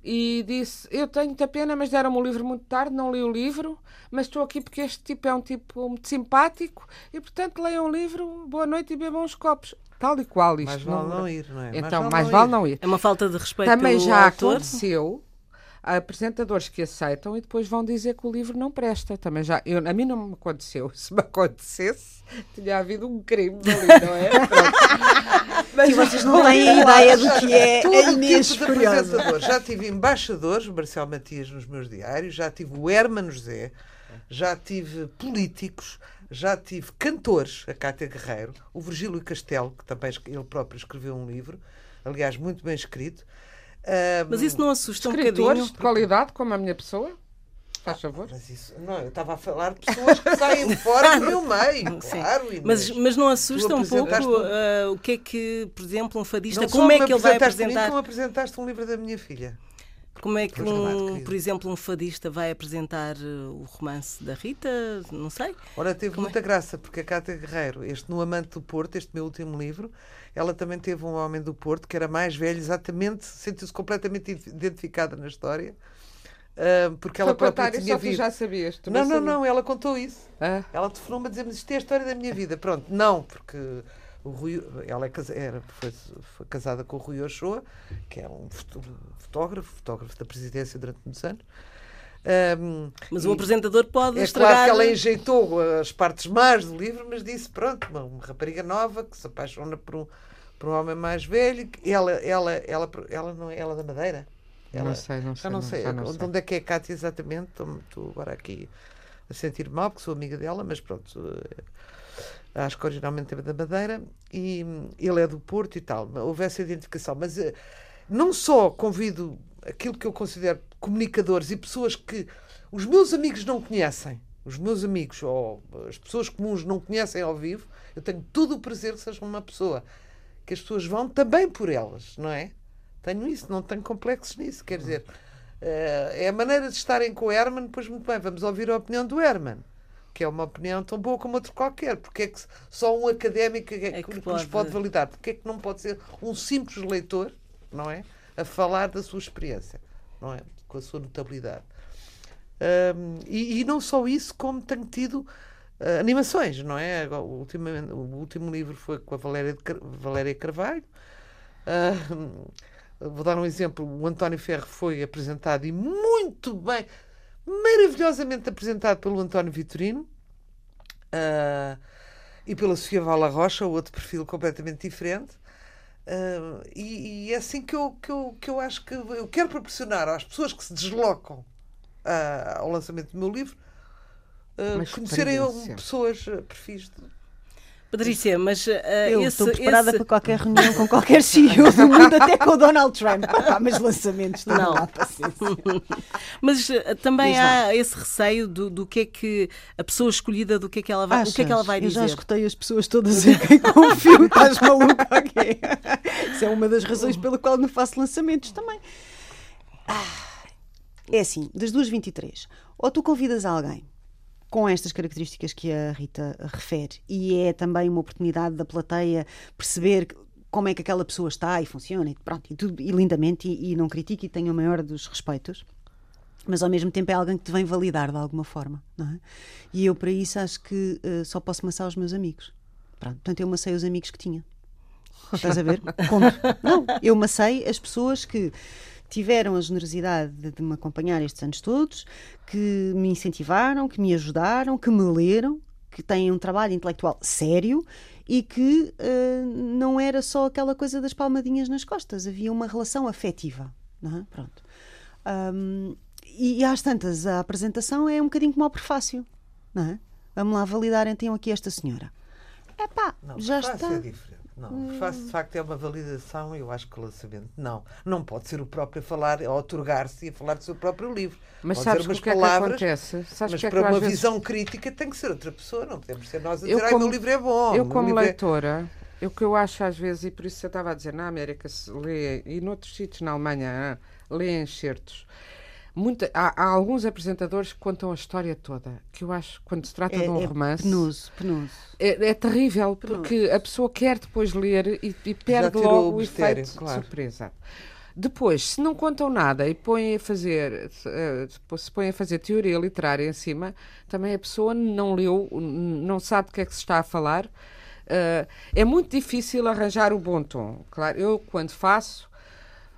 e disse: Eu tenho muita pena, mas deram-me o livro muito tarde, não li o livro, mas estou aqui porque este tipo é um tipo muito simpático e, portanto, leiam o livro, boa noite e bebam uns copos. Tal e qual isto. Mais vale não ir, não é? Então, mais vale não ir. É uma falta de respeito Também pelo já autor. aconteceu há apresentadores que aceitam e depois vão dizer que o livro não presta. Também já, eu, a mim não me aconteceu. Se me acontecesse, tinha havido um crime ali, não é? Que vocês não têm ideia do que é Todo a Inês tipo de Furiosa. apresentador. Já tive embaixadores, o Marcelo Matias nos meus diários, já tive o Hermano José, já tive políticos, já tive cantores, a Cátia Guerreiro, o Virgílio Castelo, que também ele próprio escreveu um livro, aliás, muito bem escrito. Ah, Mas isso não assusta um Escritores bocadinho? de qualidade, como a minha pessoa, faz favor. Mas isso, não, eu estava a falar de pessoas que saem fora do meu meio, claro. Inês. Mas, mas não assusta um pouco ah, o que é que, por exemplo, um fadista, Não como é que ele vai mim, apresentar? como apresentaste um livro da minha filha. Como é que, um, por exemplo, um fadista vai apresentar uh, o romance da Rita? Não sei. Ora, teve Como é? muita graça, porque a Cátia Guerreiro, este No Amante do Porto, este meu último livro, ela também teve um homem do Porto que era mais velho, exatamente, sentiu-se completamente id- identificada na história, ah, porque ela Ela própria tinha visto. já sabias. Tu Não, não, sabias. não, ela contou isso. Ah, Ela telefonou-me a dizer, mas isto é a história da minha vida. Pronto, não, porque o Rui, ela é casa- era, foi, foi casada com o Rui Ochoa, que é um fotógrafo, fotógrafo da presidência durante muitos anos. Ahm, Mas o apresentador pode é estragar. claro que ela enjeitou as partes más do livro, mas disse: pronto, uma, uma rapariga nova que se apaixona por um, por um homem mais velho. Ela, ela, ela, ela não é ela é da Madeira? Ela, não sei, não sei. já não sei, já não sei. onde é que é a Cátia exatamente. Estou- agora aqui a sentir mal, porque sou amiga dela, mas pronto. eh, Acho que originalmente é da Madeira e ele é do Porto e tal. Houve essa identificação. Mas eh, não só convido aquilo que eu considero comunicadores e pessoas que os meus amigos não conhecem, os meus amigos ou as pessoas comuns não conhecem ao vivo, eu tenho todo o prazer que seja uma pessoa que as pessoas vão também por elas, não é? Tenho isso, não tenho complexos nisso. Quer dizer, eh, é a maneira de estarem com o Herman, pois muito bem, vamos ouvir a opinião do Herman. Que é uma opinião tão boa como outro qualquer. Porque é que só um académico é que, É que nos pode- pode validar? Porque é que não pode ser um simples leitor, não é? A falar da sua experiência, não é? Com a sua notabilidade. Ahm, e, e não só isso, como tenho tido ah, animações, não é? O, último, o último livro foi com a Valéria, de Valéria Carvalho. Ahm, vou dar um exemplo: o António Ferro foi apresentado e muito bem, maravilhosamente apresentado pelo António Vitorino. ah, e pela Sofia Vala Rocha, outro perfil completamente diferente. Ah, e, e é assim que eu, que, eu, que eu acho que eu quero proporcionar às pessoas que se deslocam ah, ao lançamento do meu livro Uma conhecerem pessoas, perfis de, Patrícia, mas ah, Eu esse, estou preparada esse- para qualquer reunião com qualquer CEO do mundo, até com o Donald Trump. Ah, mas lançamentos não, Não. Mas ah, também Diz lá. há esse receio do, do que é que a pessoa escolhida, do que é que ela vai, o que é que ela vai Achas? Eu já dizer. escutei as pessoas todas em quem confio. Estás maluca? ok? Isso é uma das razões pela qual não faço lançamentos também. Ah, é assim, das duas 23, ou tu convidas alguém com estas características que a Rita refere e é também uma oportunidade da plateia perceber como é que aquela pessoa está e funciona e pronto, e, tudo, e lindamente e, e não critique e tenho o maior dos respeitos mas ao mesmo tempo é alguém que te vem validar de alguma forma, não é? E eu para isso acho que eh, só posso maçar os meus amigos. Pronto, portanto eu macei os amigos que tinha. Estás a ver? Ponto. Não, eu macei as pessoas que tiveram a generosidade de, de me acompanhar estes anos todos, que me incentivaram, que me ajudaram, que me leram, que têm um trabalho intelectual sério e que uh, não era só aquela coisa das palmadinhas nas costas, havia uma relação afetiva. Não é? Pronto. Um, e, e às tantas, a apresentação é um bocadinho como ao prefácio. Não é? Vamos lá validar então aqui esta senhora. Epá, Não, já está. é Não, prefácio de facto é uma validação, eu acho que o lançamento não. Não pode ser o próprio a falar, a otorgar-se e a falar do seu próprio livro. Mas pode sabes que o que é que palavras, acontece? Sabes mas que é que para às uma vezes- visão crítica tem que ser outra pessoa, não podemos ser nós a Eu dizer, ai, como- meu livro é bom. Eu, como é-" leitora, o que eu acho às vezes, e por isso eu estava a dizer, na América se lê, e noutros sítios na Alemanha, lê enxertos. Muita, há, há alguns apresentadores que contam a história toda, que eu acho, quando se trata É, de um é romance, penoso, penoso. é, é terrível, porque a pessoa quer depois ler e, e perde logo o o mistério, efeito claro. de surpresa. Depois, se não contam nada e põem a fazer, eh, se põem a fazer teoria literária em cima, também a pessoa não leu, não sabe do que é que se está a falar. Eh, é muito difícil arranjar o bom tom. Claro, eu quando faço,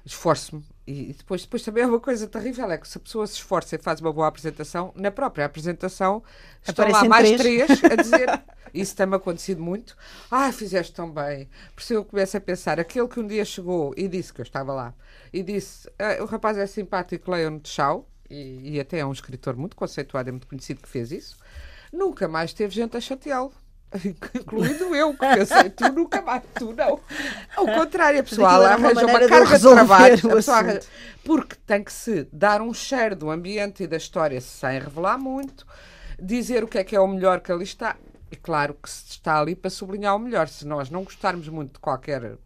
esforço-me. E depois, depois também é uma coisa terrível, é que se a pessoa se esforça e faz uma boa apresentação, na própria apresentação estão lá mais três. três a dizer. Isso tem-me acontecido muito. Ah, fizeste tão bem. Por isso eu começo a pensar, aquele que um dia chegou e disse que eu estava lá, e disse, "Ah, o rapaz é simpático, leiam-no de chau, e, e até é um escritor muito conceituado e muito conhecido que fez isso, nunca mais teve gente a chateá-lo. Incluindo eu, que pensei, tu nunca mais, tu não. Ao contrário, a pessoa uma arranja uma de carga de resolver trabalho. arranja- porque tem que se dar um cheiro do ambiente e da história sem revelar muito, dizer o que é que é o melhor que ali está. E claro que se está ali para sublinhar o melhor. Se nós não gostarmos muito de qualquer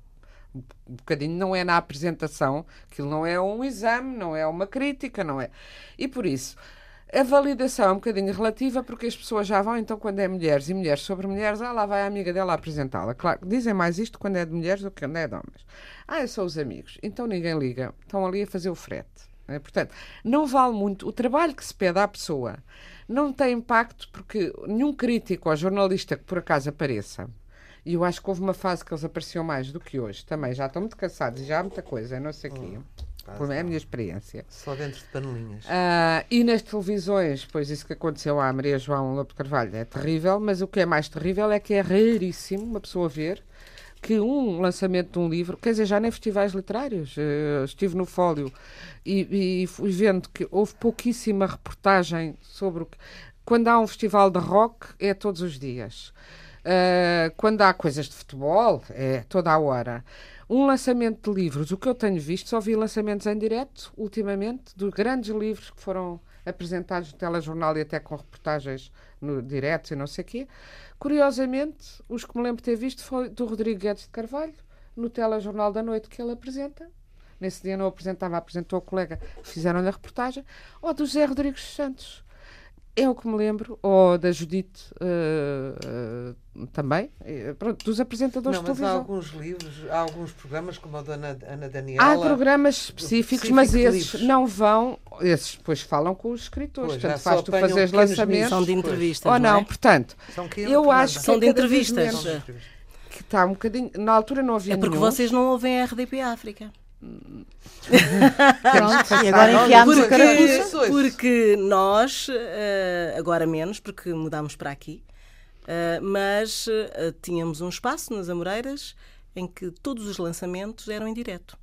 um bocadinho, não é na apresentação, aquilo não é um exame, não é uma crítica, não é. E por isso, a validação é um bocadinho relativa porque as pessoas já vão, então, quando é mulheres e mulheres sobre mulheres, ah, lá vai a amiga dela apresentá-la. Claro, dizem mais isto quando é de mulheres do que quando é de homens. Ah, são os amigos. Então ninguém liga. Estão ali a fazer o frete. não é? Portanto, não vale muito. O trabalho que se pede à pessoa não tem impacto porque nenhum crítico ou jornalista que por acaso apareça, e eu acho que houve uma fase que eles apareciam mais do que hoje, também já estão muito cansados e já há muita coisa, não sei o quê. É a minha experiência. Só dentro de panelinhas. Ah, e nas televisões, pois isso que aconteceu à Maria João Lobo de Carvalho é terrível, mas o que é mais terrível é que é raríssimo uma pessoa ver que um lançamento de um livro, quer dizer, já nem festivais literários, eh, estive no Fólio e, e fui vendo que houve pouquíssima reportagem sobre o que. Quando há um festival de rock, é todos os dias. Uh, quando há coisas de futebol, é toda a hora. Um lançamento de livros, o que eu tenho visto, só vi lançamentos em direto, ultimamente, de grandes livros que foram apresentados no telejornal e até com reportagens no direto e não sei o quê. Curiosamente, os que me lembro de ter visto foi do Rodrigo Guedes de Carvalho, no telejornal da noite que ele apresenta. Nesse dia não apresentava, apresentou o colega, fizeram-lhe a reportagem. Ou do José Rodrigues dos Santos. É o que me lembro, ou da Judite eh, eh, também, eh, pronto, dos apresentadores Não, de mas há televisão. alguns livros, há alguns programas como o da Ana, Daniela. Há programas específicos, específico mas de esses livros. não vão, esses depois falam com os escritores, Pois, portanto faz tu pequenos lançamentos. São de Pois. entrevistas, Ou não, não, é? portanto, São que eu acho que São é de entrevistas. menos que está um bocadinho. Na altura não havia É porque nenhum. vocês não ouvem a RDP África. Pronto, e agora enfiámos porque- carapuço. Porque, nós, eh, agora menos, porque mudámos para aqui, eh, mas eh, tínhamos um espaço nas Amoreiras em que todos os lançamentos eram em direto.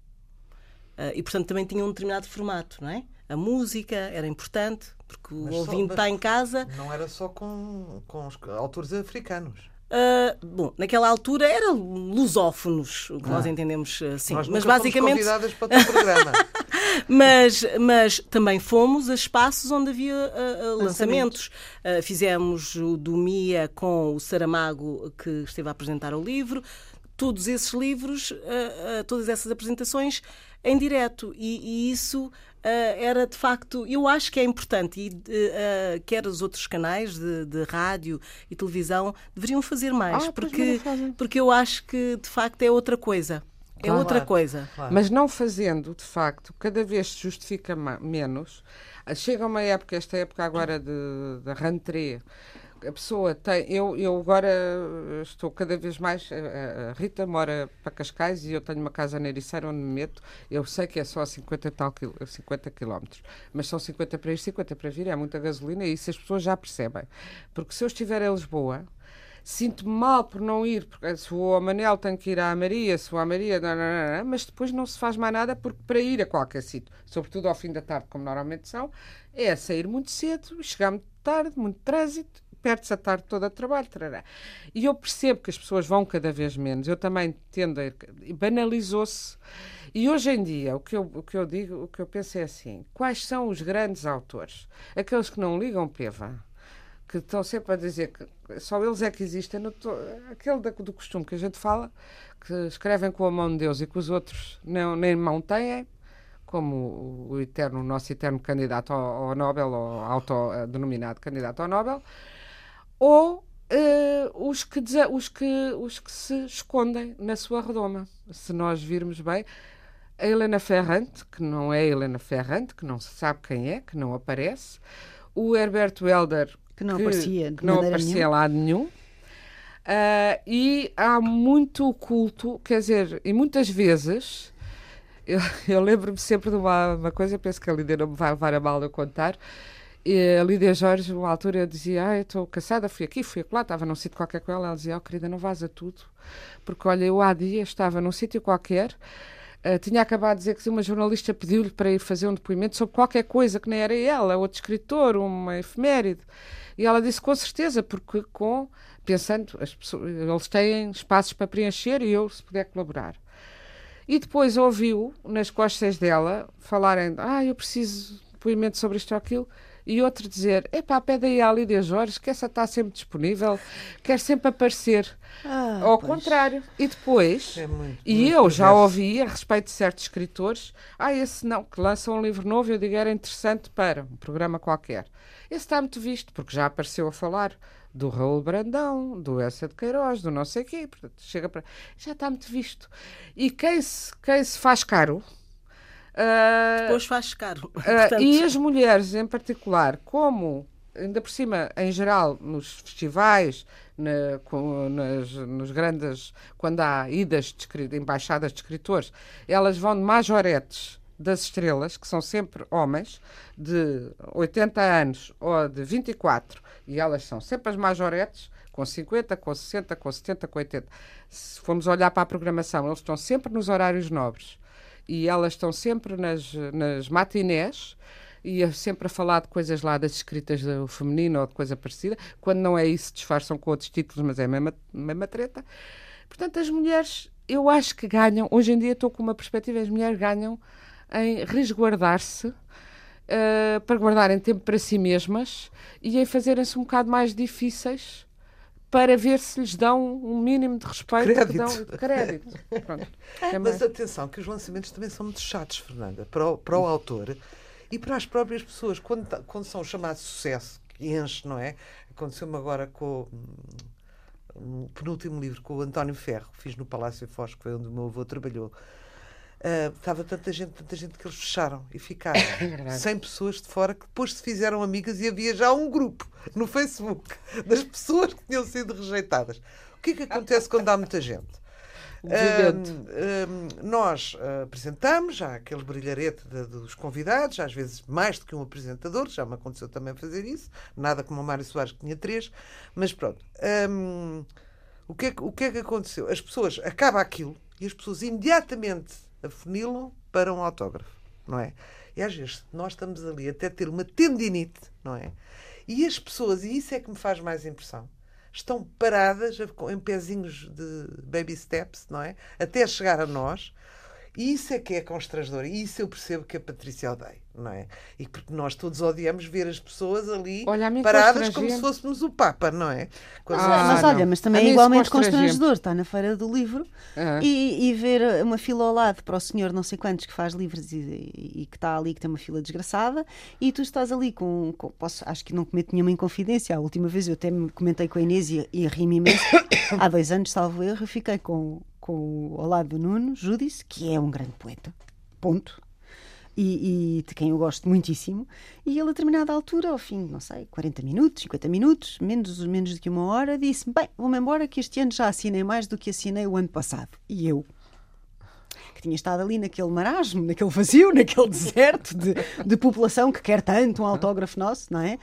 E, portanto, também tinha um determinado formato, não é? A música era importante, porque o Mas só- ouvinte está em casa. Não era só com, com os autores africanos. Ah, bom, naquela altura era lusófonos, o que nós entendemos assim. Nós Mas nunca fomos basicamente. convidadas para o teu programa. Mas, mas também fomos a espaços onde havia ah, ah, lançamentos. Ah, fizemos o do Mia com o Saramago, que esteve a apresentar o livro. Todos esses livros, ah, ah, todas essas apresentações em direto. E, e isso ah, era de facto, eu acho que é importante. E ah, quer os outros canais de, de rádio e televisão deveriam fazer mais. Ah, porque, porque eu acho que de facto é outra coisa. É Claro. outra coisa. Claro. Mas não fazendo, de facto, cada vez se justifica menos. Ah, Chega uma época, esta época agora de, da rentrée, a pessoa tem. Eu, eu agora estou cada vez mais. A, a Rita mora para Cascais e eu tenho uma casa na Ericeira onde me meto. Eu sei que é só 50, tal, 50 quilómetros, mas são 50 para ir, 50 para vir, é muita gasolina e isso as pessoas já percebem. Porque se eu estiver em Lisboa, sinto-me mal por não ir, porque se vou ao Manel tenho que ir à Maria, se vou à Maria, não, não, não, mas depois não se faz mais nada porque para ir a qualquer sítio, sobretudo ao fim da tarde, como normalmente são, é sair muito cedo, chegar muito tarde, muito trânsito, perde-se a tarde toda a trabalho. Trará. E eu percebo que as pessoas vão cada vez menos, eu também tendo a... banalizou-se. E hoje em dia, o que, eu, o que eu digo, o que eu penso é assim: quais são os grandes autores? Aqueles que não ligam peva que estão sempre a dizer que só eles é que existem, to... aquele do costume que a gente fala, que escrevem com a mão de Deus e que os outros não, nem mão têm, como o eterno, o nosso eterno candidato ao, ao Nobel, ou autodenominado candidato ao Nobel, ou uh, os, que, os, que, os que se escondem na sua redoma. Se nós virmos bem, a Helena Ferrante, que não é Helena Ferrante, que não se sabe quem é, que não aparece, o Herbert Welder, que não que, aparecia, que não aparecia em lado nenhum. Uh, e há muito culto, quer dizer, e muitas vezes, eu, eu lembro-me sempre de uma, uma, coisa, penso que a Lídia não me vai levar a mal a contar. E a Lídia Jorge, uma altura, dizia: Ah, estou cansada, fui aqui, fui lá, estava num sítio qualquer com ela. Ela dizia: Oh, querida, não vaza tudo, porque olha, eu há dias estava num sítio qualquer. Uh, tinha acabado de dizer que uma jornalista pediu-lhe para ir fazer um depoimento sobre qualquer coisa que nem era ela, outro escritor, uma efeméride. E ela disse com certeza, porque com pensando, as pessoas, eles têm espaços para preencher e eu, se puder colaborar. E depois ouviu nas costas dela falarem: Ah, eu preciso de depoimento sobre isto ou aquilo e outro dizer: epá, pede aí à Lídia Jorge, que essa está sempre disponível, quer sempre aparecer. Ah, Ao pois. contrário. E depois, é muito, e muito eu já ouvi a respeito de certos escritores: ah, esse não, que lança um livro novo, eu digo era interessante para um programa qualquer. Esse está muito visto, porque já apareceu a falar do Raul Brandão, do Elsa de Queiroz, do não sei quê, portanto, chega para. Já está muito visto. E quem se, quem se faz caro. Uh, Depois faz caro. Uh, e as mulheres, em particular, como ainda por cima, em geral, nos festivais, na, com, nas, nos grandes, quando há idas de embaixadas de escritores, elas vão de majoretes das estrelas, que são sempre homens, de 80 anos ou de 24, e elas são sempre as majoretes, com 50, com 60, com 70, com 80. Se formos olhar para a programação, eles estão sempre nos horários nobres e elas estão sempre nas, nas matinés e sempre a falar de coisas lá das escritas do feminino ou de coisa parecida. Quando não é isso, disfarçam com outros títulos, mas é a mesma, mesma treta. Portanto, as mulheres, eu acho que ganham, hoje em dia estou com uma perspectiva, as mulheres ganham em resguardar-se, uh, para guardarem tempo para si mesmas e em fazerem-se um bocado mais difíceis para ver se lhes dão um mínimo de respeito crédito. Dão, crédito. É Mas atenção, que os lançamentos também são muito chatos, Fernanda, para o, para o autor e para as próprias pessoas. Quando, quando são chamados sucesso, que enche, não é? Aconteceu-me agora com hum, o penúltimo livro, com o António Ferro, que fiz no Palácio Foz, que foi onde o meu avô trabalhou. Uh, estava tanta gente, tanta gente que eles fecharam e ficaram é 100 pessoas de fora que depois se fizeram amigas e havia já um grupo no Facebook das pessoas que tinham sido rejeitadas. O que é que acontece quando há muita gente? Um, um, nós uh, apresentamos já aquele brilharete de, dos convidados, às vezes mais do que um apresentador, já me aconteceu também fazer isso, nada como o Mário Soares que tinha três, mas pronto. Um, o, que é, o que é que aconteceu? As pessoas, acaba aquilo e as pessoas imediatamente afunilam para um autógrafo, não é? E às vezes nós estamos ali até ter uma tendinite, não é? E as pessoas, e isso é que me faz mais impressão, estão paradas em pezinhos de baby steps, não é? Até chegar a nós. E isso é que é constrangedor. E isso eu percebo que a Patrícia odeia não é? E porque nós todos odiamos ver as pessoas ali olha, paradas como se fôssemos o Papa, não é? Ah, mas olha, mas também é igualmente constrangedor estar na Feira do Livro ah. e, e, ver uma fila ao lado para o senhor não sei quantos que faz livros e, e, que está ali, que tem uma fila desgraçada, e tu estás ali com. com posso, acho que não cometo nenhuma inconfidência. A última vez eu até me comentei com a Inês e, e ri-me imenso. Há dois anos, salvo erro, eu fiquei com, com, ao lado do Nuno Judice, que é um grande poeta. Ponto e, e de quem eu gosto muitíssimo, e ele a determinada altura, ao fim, não sei, 40 minutos, 50 minutos, menos, menos do que uma hora, disse-me, bem, vou-me embora que este ano já assinei mais do que assinei o ano passado. E eu, que tinha estado ali naquele marasmo, naquele vazio, naquele deserto de, de população que quer tanto um autógrafo nosso, não é?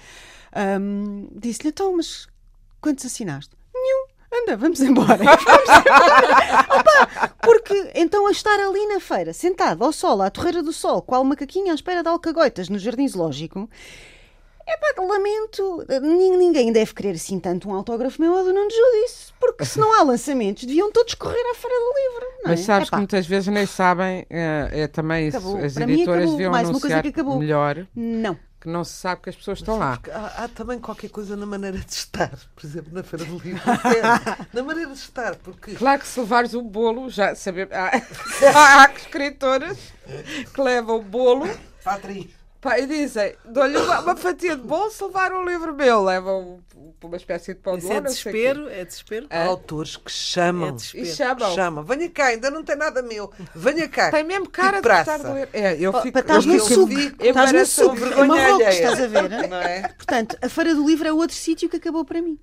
Hum, Disse-lhe, então, mas quantos assinaste? Anda, vamos embora. Vamos embora. Opa, porque então a estar ali na feira, sentado ao sol, à torreira do sol, qual macaquinho à espera de alcagoitas no jardim zoológico, é pá, lamento, nin- ninguém deve querer assim tanto um autógrafo meu ou do Nuno Judice, porque se não há lançamentos, deviam todos correr à Feira do Livro. Não Mas é? sabes Epá, que muitas vezes nem sabem, eh, é, também isso, Acabou. as Para editoras deviam Mais anunciar que acabou. melhor Não. Que não se sabe que as pessoas estão lá. Há, há também qualquer coisa na maneira de estar, por exemplo, na Feira do Livro. na maneira de estar, porque Claro que se levares um bolo, já sabemos. Há, há escritoras que levam o bolo Patri, pá, e dizem: dou-lhe uma, uma fatia de bolo se levar um livro meu. Levam uma espécie de pão de Isso ló, é não sei o quê. desespero, é desespero. há autores que chamam. É E chamam. Chamam, venha cá, ainda não tem nada meu. Venha cá. Tem mesmo cara de gostar praça. de ler. É, eu fico. estás eu no suco. Estás no suco. É Marrocos, estás a ver? Não é? Portanto, a Feira do Livro é outro sítio que acabou para mim.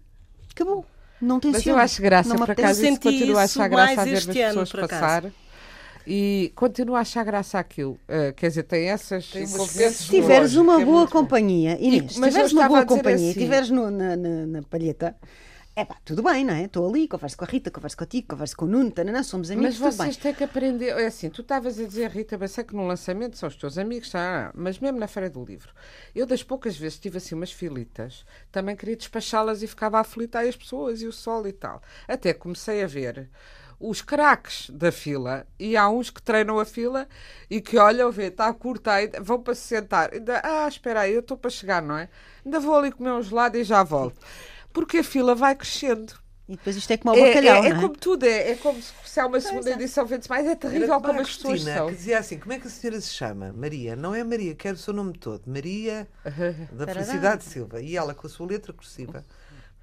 Acabou. Não tem Mas eu acho graça, não por acaso, isso senti continuo a isso achar graça mais a ver as este ano, pessoas por acaso. passar. E continuo a achar graça aquilo. Uh, quer dizer, tem essas Tem Se tiveres uma é boa muito companhia, Inês, se mas eu tiveres uma boa a companhia e assim- estiveres no- na, na, na palheta, é pá, tudo bem, não é? Estou ali, converso com a Rita, converso contigo, converso com o Nuno, tanana, somos amigos, Mas tudo bem. vocês têm que aprender. É assim, tu estavas a dizer, Rita, bem sei que no lançamento são os teus amigos, tá? mas mesmo na Feira do Livro. Eu, das poucas vezes, tive assim umas filitas, também queria despachá-las e ficava aflita aí as pessoas e o sol e tal. Até comecei a ver os craques da fila e há uns que treinam a fila e que olham, vê, está curta, aí, vão para se sentar. Ainda, ah, espera aí, eu estou para chegar, não é? Ainda vou ali comer um gelado e já volto. Porque a fila vai crescendo. E depois isto é como o É, bacalhau, é- é não é? como tudo, é, é como se, se há uma segunda é. edição, vende mais, é terrível como como a as pessoas Cristina, são. que dizia assim: como é que a senhora se chama? Maria. Não é Maria, quero o seu nome todo. Maria da Felicidade Silva. E ela com a sua letra cursiva.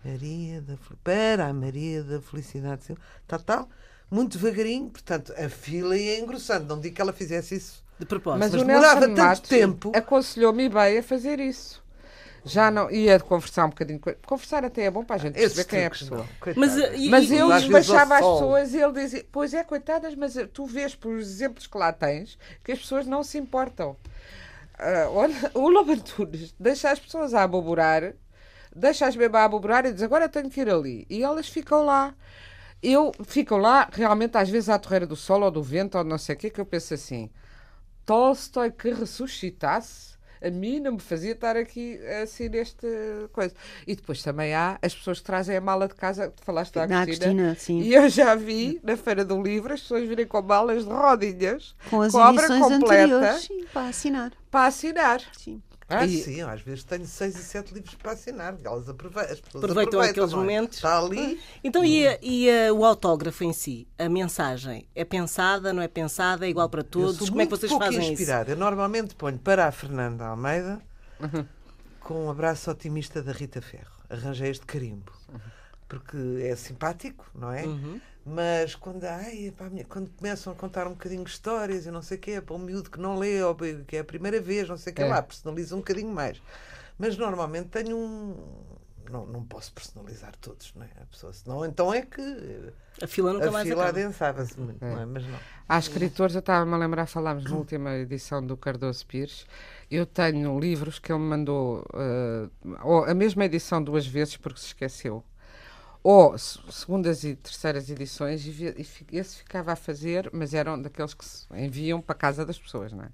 Maria da Para a Maria da Felicidade Silva. Tal, tal. Muito devagarinho, portanto, a fila ia engrossando. Não digo que ela fizesse isso. De propósito. Mas, Mas o demorava Nelson tanto Matos tempo. aconselhou-me bem a fazer isso. Já não ia conversar um bocadinho. Conversar até é bom para a gente perceber quem é a pessoa. Coitada. Mas, uh, e- Mas eu despachava as pessoas e ele dizia: Pois é, coitadas, mas uh, tu vês pelos exemplos que lá tens que as pessoas não se importam. Ah, olha, o Lobo Antunes deixa as pessoas a aboborar, deixa-as mesmo a aboborar e diz: Agora tenho que ir ali. E elas ficam lá. Eu fico lá, realmente, às vezes à torreira do sol ou do vento ou não sei o quê, que eu penso assim: Tolstói que ressuscitasse. A mim não me fazia estar aqui assim neste coisa. E depois também há as pessoas que trazem a mala de casa, tu falaste da Na Cristina, Cristina, sim. e eu já vi na Feira do Livro as pessoas virem com malas de rodinhas Com as com a obra completa sim, para assinar. para assinar. Sim. Ah, E- sim, às vezes tenho seis e sete livros para assinar. Elas aproveitam, as pessoas Aproveitam aqueles não é? momentos. Está ali. Então, e, a- e a- o autógrafo em si? A mensagem? É pensada, não é pensada? É igual para todos? Como é que vocês fazem isso? inspirada. Eu normalmente ponho para a Fernanda Almeida Uhum. com um abraço otimista da Rita Ferro. Arranjei este carimbo. Porque é simpático, não é? Uhum. Mas quando, ai, pá, minha- quando começam a contar um bocadinho histórias e não sei o quê, para um miúdo que não lê, ou que é a primeira vez, não sei o que É. lá, personaliza um bocadinho mais. Mas normalmente tenho um. Não, não posso personalizar todos, não é? A pessoa, senão então é que A fila nunca a mais fila acaba. adensava-se muito, não é? Mas não. Há escritores, eu estava-me a lembrar, falámos na última edição do Cardoso Pires. Eu tenho livros que ele me mandou, ou a mesma edição duas vezes porque se esqueceu. Ou se- segundas e terceiras edições, e, e esse ficava a fazer, mas eram daqueles que se enviam para a casa das pessoas, não é?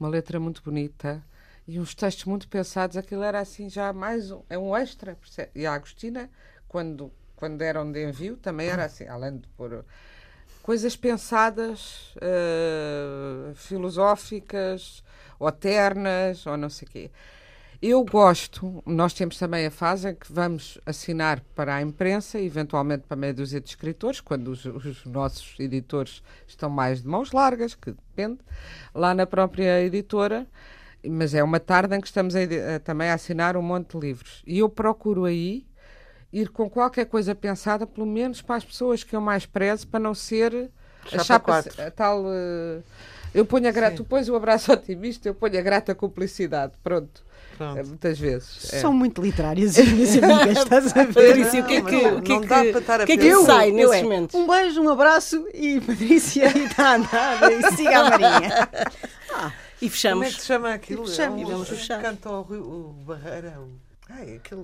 Uma letra muito bonita e uns textos muito pensados. Aquilo era assim já mais um, é um extra. E a Agostina, quando, quando eram de envio, também era assim, além de pôr coisas pensadas, eh, filosóficas, ou ternas, ou não sei o quê. Eu gosto, nós temos também a fase em que vamos assinar para a imprensa, eventualmente para meia dúzia de escritores, quando os, os nossos editores estão mais de mãos largas, que depende, lá na própria editora, mas é uma tarde em que estamos a a- também a assinar um monte de livros. E eu procuro aí ir com qualquer coisa pensada, pelo menos para as pessoas que eu mais prezo, para não ser a Chapa chapa, quatro. a tal eh, Eu ponho a grata, tu pões o abraço otimista, eu ponho a grata cumplicidade. Pronto. Pronto. É, muitas vezes. É. São muito literárias as minhas amigas, estás a ver? Patrícia, o que é que, é não que, dá para estar a o que, é que pensar. sai Eu nesses é, momentos? Um beijo, um abraço e Patrícia e está a andar e siga a Marinha. E Como é fechamos. que se chama aquilo? E fechamos. É E um- vamos que fechar. Canta o, o Barreira. O... Ai, aquele.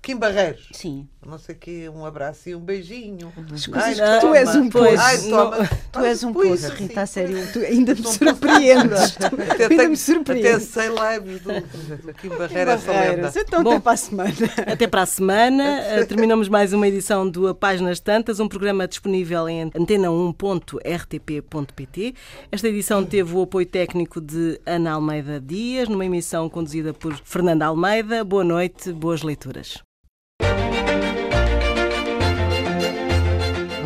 Kim Barreiros. Sim. Não sei o quê, um abraço e um beijinho. coisas Ai, que tu és um pois, poço. Ai, não- toma. Tu és um Pois, poço, Rita, a sério. pois. Tu ainda me surpreendes. Até, ainda tenho, me até surpreendes. sei lives do, do, do Kim lenda. Barreiras. Então Bom. até para a semana. Até para a semana. Eh, Terminamos mais uma edição do A Páginas Tantas, um programa disponível em antena1.rtp.pt. Esta edição teve o apoio técnico de Ana Almeida Dias, numa emissão conduzida por Fernanda Almeida. Boa noite, boas leituras.